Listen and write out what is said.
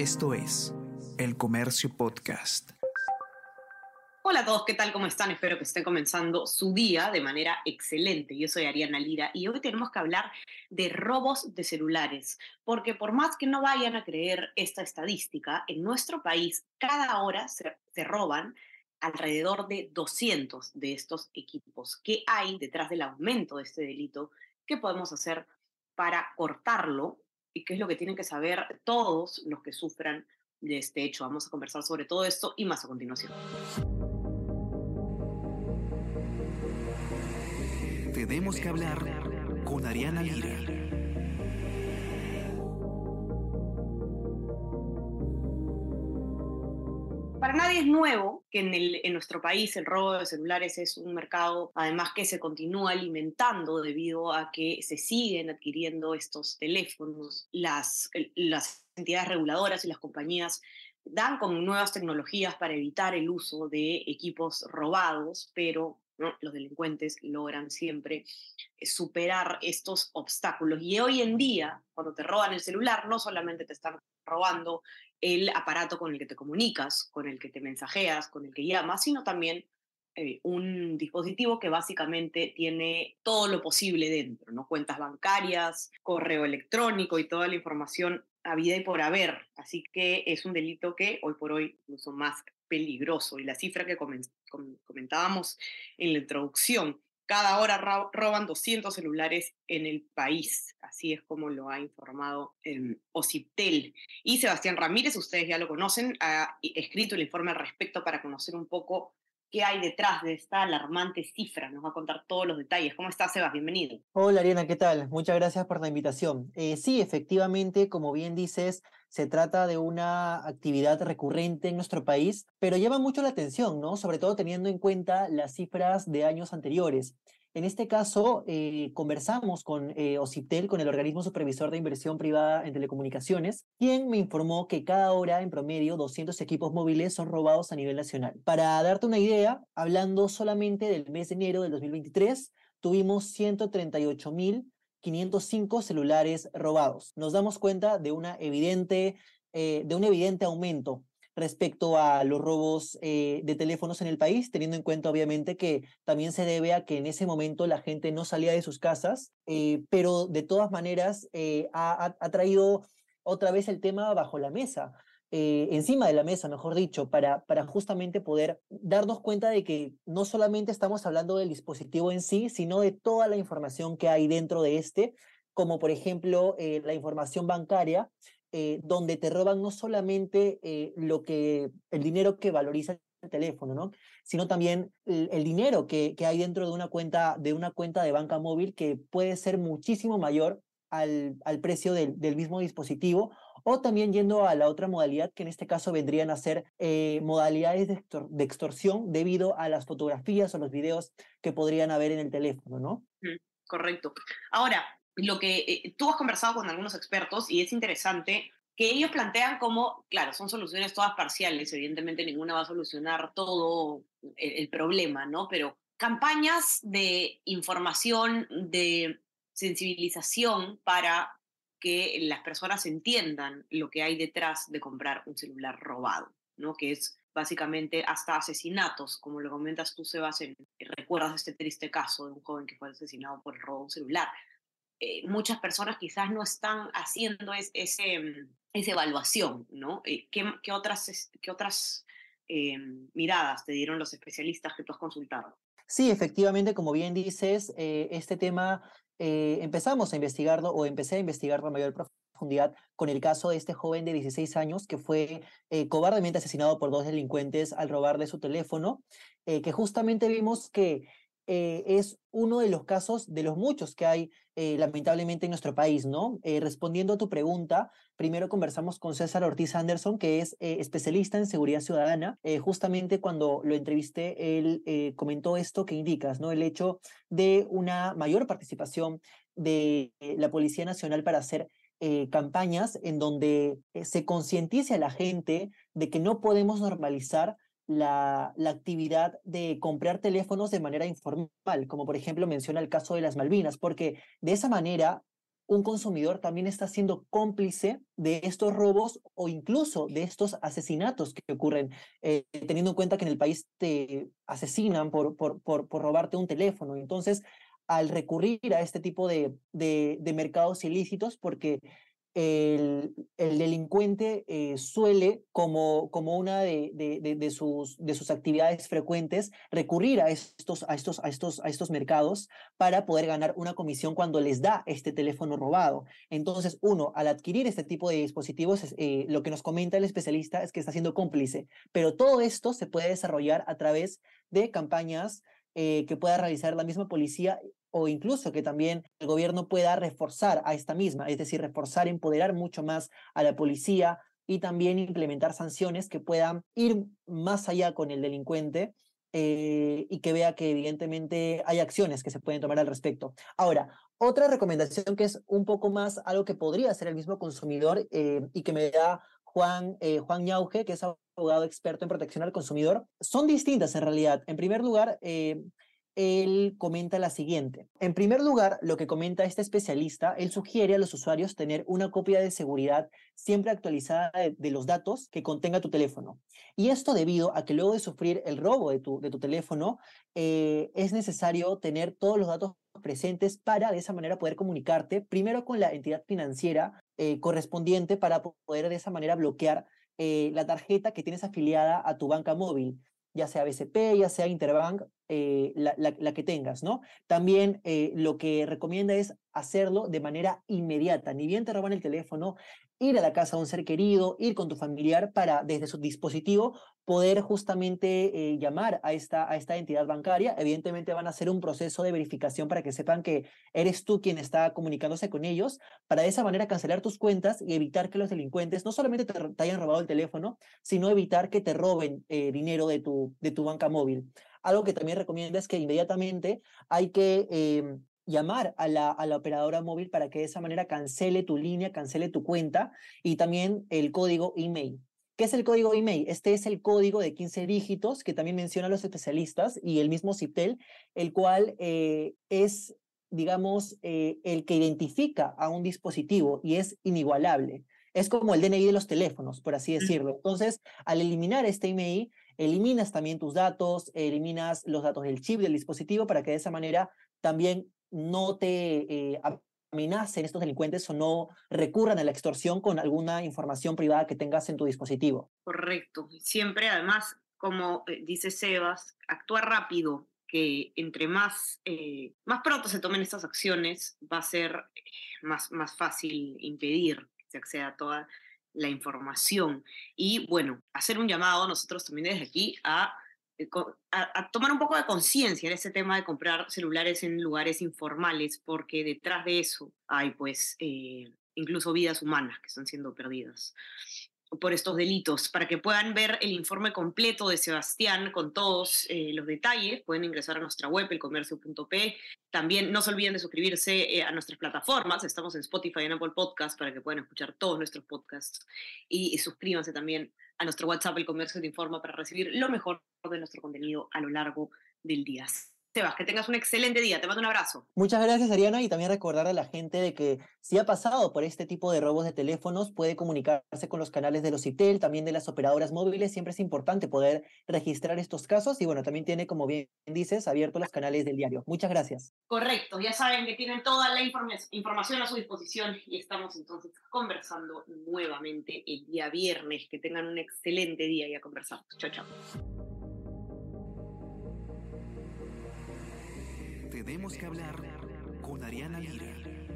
Esto es El Comercio Podcast. Hola a todos, ¿qué tal? ¿Cómo están? Espero que estén comenzando su día de manera excelente. Yo soy Ariana Lira y hoy tenemos que hablar de robos de celulares, porque por más que no vayan a creer esta estadística, en nuestro país cada hora se, se roban alrededor de 200 de estos equipos. ¿Qué hay detrás del aumento de este delito? ¿Qué podemos hacer para cortarlo y qué es lo que tienen que saber todos los que sufran de este hecho. Vamos a conversar sobre todo esto y más a continuación. Tenemos que hablar con Ariana Lira. Para nadie es nuevo que en, nuestro país el robo de celulares es un mercado, además que se continúa alimentando debido a que se siguen adquiriendo estos teléfonos. Las, las entidades reguladoras y las compañías dan con nuevas tecnologías para evitar el uso de equipos robados, pero los delincuentes logran siempre superar estos obstáculos. Y hoy en día, cuando te roban el celular, no solamente te están robando el aparato con el que te comunicas, con el que te mensajeas, con el que llamas, sino también eh, un dispositivo que básicamente tiene todo lo posible dentro, ¿no? Cuentas bancarias, correo electrónico y toda la información a vida y por haber. Así que es un delito que hoy por hoy incluso más peligroso. Y la cifra que comentábamos en la introducción, cada hora roban 200 celulares en el país. Así es como lo ha informado eh, Ociptel. Y Sebastián Ramírez, ustedes ya lo conocen, ha escrito el informe al respecto para conocer un poco qué hay detrás de esta alarmante cifra. Nos va a contar todos los detalles. ¿Cómo estás, Sebas? Bienvenido. Hola, Ariana, ¿qué tal? Muchas gracias por la invitación. Eh, sí, efectivamente, como bien dices, se trata de una actividad recurrente en nuestro país, pero llama mucho la atención, ¿no? Sobre todo teniendo en cuenta las cifras de años anteriores. En este caso, eh, conversamos con eh, OCIPTEL, con el organismo supervisor de inversión privada en telecomunicaciones, quien me informó que cada hora, en promedio, 200 equipos móviles son robados a nivel nacional. Para darte una idea, hablando solamente del mes de enero del 2023, tuvimos 138 mil 505 celulares robados. Nos damos cuenta de, una evidente, eh, de un evidente aumento respecto a los robos eh, de teléfonos en el país, teniendo en cuenta obviamente que también se debe a que en ese momento la gente no salía de sus casas, eh, pero de todas maneras ha, ha, traído otra vez el tema bajo la mesa. encima de la mesa, mejor dicho, para, para justamente poder darnos cuenta de que no solamente estamos hablando del dispositivo en sí, sino de toda la información que hay dentro de este, como por ejemplo la información bancaria, eh, donde te roban no solamente eh, lo que, el dinero que valoriza el teléfono, ¿no? sino también el, dinero que, que, hay dentro de una, cuenta, de una cuenta de banca móvil que puede ser muchísimo mayor al, al precio del, del, mismo dispositivo, o también yendo a la otra modalidad, que en este caso vendrían a ser eh, modalidades de, de, extorsión debido a las fotografías o los videos que podrían haber en el teléfono, ¿no? Correcto. Ahora, lo que eh, tú has conversado con algunos expertos y es interesante que ellos plantean como, claro, son soluciones todas parciales, evidentemente ninguna va a solucionar todo el, problema, ¿no? Pero campañas de información, de sensibilización para que las personas entiendan lo que hay detrás de comprar un celular robado, ¿no? Que es básicamente hasta asesinatos, como lo comentas tú, Sebastián, recuerdas este triste caso de un joven que fue asesinado por el robo de un celular. Eh, muchas personas quizás no están haciendo mm, esa evaluación, ¿no? Eh, ¿qué, ¿qué, otras, qué otras eh, miradas te dieron los especialistas que tú has consultado? Sí, efectivamente, como bien dices, este tema empezamos a investigarlo o empecé a investigarlo a mayor profundidad con el caso de este joven de 16 años que fue cobardemente asesinado por dos delincuentes al robarle su teléfono, que justamente vimos que eh, es uno de los casos de los muchos que hay eh, lamentablemente en nuestro país, ¿no? Eh, respondiendo a tu pregunta, primero conversamos con César Ortiz Anderson, que es especialista en seguridad ciudadana. justamente cuando lo entrevisté, él comentó esto que indicas, ¿no? El hecho de una mayor participación de la Policía Nacional para hacer campañas en donde se concientice a la gente de que no podemos normalizar la, la, actividad de comprar teléfonos de manera informal, como por ejemplo menciona el caso de las Malvinas, porque de esa manera un consumidor también está siendo cómplice de estos robos o incluso de estos asesinatos que ocurren, eh, teniendo en cuenta que en el país te asesinan por, por, por, por robarte un teléfono. Entonces, al recurrir a este tipo de, de, de mercados ilícitos, porque el, el delincuente eh, suele, como, como una de, de, de, sus, de sus actividades frecuentes, recurrir a estos, a, estos, a, estos, a estos mercados para poder ganar una comisión cuando les da este teléfono robado. Entonces, uno, al adquirir este tipo de dispositivos, eh, lo que nos comenta el especialista es que está siendo cómplice, pero todo esto se puede desarrollar a través de campañas eh, que pueda realizar la misma policía o incluso que también el gobierno pueda reforzar a esta misma, es decir, reforzar, empoderar mucho más a la policía y también implementar sanciones que puedan ir más allá con el delincuente eh, y que vea que evidentemente hay acciones que se pueden tomar al respecto. Ahora, otra recomendación que es un poco más algo que podría hacer el mismo consumidor eh, y que me da Juan, eh, Juan Ñauge, que es abogado experto en protección al consumidor, son distintas en realidad. En primer lugar, él comenta la siguiente. En primer lugar, lo que comenta este especialista, él sugiere a los usuarios tener una copia de seguridad siempre actualizada de, los datos que contenga tu teléfono. Y esto debido a que luego de sufrir el robo de tu, de tu teléfono, eh, es necesario tener todos los datos presentes para de esa manera poder comunicarte primero con la entidad financiera eh, correspondiente para poder de esa manera bloquear eh, la tarjeta que tienes afiliada a tu banca móvil ya sea BCP, ya sea Interbank, eh, la, que tengas, ¿no? También eh, lo que recomienda es hacerlo de manera inmediata. Ni bien te roban el teléfono, ir a la casa de un ser querido, ir con tu familiar para desde su dispositivo poder justamente eh, llamar a esta, a esta entidad bancaria. Evidentemente van a hacer un proceso de verificación para que sepan que eres tú quien está comunicándose con ellos, para de esa manera cancelar tus cuentas y evitar que los delincuentes no solamente te, hayan robado el teléfono, sino evitar que te roben dinero de tu, de tu banca móvil. Algo que también recomienda es que inmediatamente hay que em, llamar a la, a la operadora móvil para que de esa manera cancele tu línea, cancele tu cuenta y también el código email. ¿Qué es el código email? Este es el código de 15 dígitos que también mencionan los especialistas y el mismo CIPTEL, el cual eh, es, digamos, eh, el que identifica a un dispositivo y es inigualable. Es como el DNI de los teléfonos, por así decirlo. Entonces, al eliminar este email, eliminas también tus datos, eliminas los datos del chip del dispositivo para que de esa manera también no te eh, amenacen estos delincuentes o no recurran a la extorsión con alguna información privada que tengas en tu dispositivo. Correcto. Siempre, además, como eh, dice Sebas, actúa rápido, que entre más, eh, más pronto se tomen estas acciones, va a ser más, más fácil impedir que se acceda a toda la información. Y bueno, hacer un llamado nosotros también desde aquí a eh, tomar un poco de conciencia en ese tema de comprar celulares en lugares informales, porque detrás de eso hay pues eh, incluso vidas humanas que están siendo perdidas por estos delitos. Para que puedan ver el informe completo de Sebastián con todos eh, los detalles, pueden ingresar a nuestra web, elcomercio.p. También no se olviden de suscribirse a nuestras plataformas. Estamos en Spotify y en Apple Podcast para que puedan escuchar todos nuestros podcasts. Y, y suscríbanse también a nuestro WhatsApp, El Comercio te informa, para recibir lo mejor de nuestro contenido a lo largo del día. Sebas, que tengas un excelente día. Te mando un abrazo. Muchas gracias, Ariana, y también recordar a la gente de que si ha pasado por este tipo de robos de teléfonos, puede comunicarse con los canales de los ITEL, también de las operadoras móviles. Siempre es importante poder registrar estos casos y bueno, también tiene, como bien dices, abiertos los canales del diario. Muchas gracias. Correcto, ya saben que tienen toda la información a su disposición y estamos entonces conversando nuevamente el día viernes. Que tengan un excelente día y a conversar. Chao, chao. Tenemos que hablar con Ariana Lira.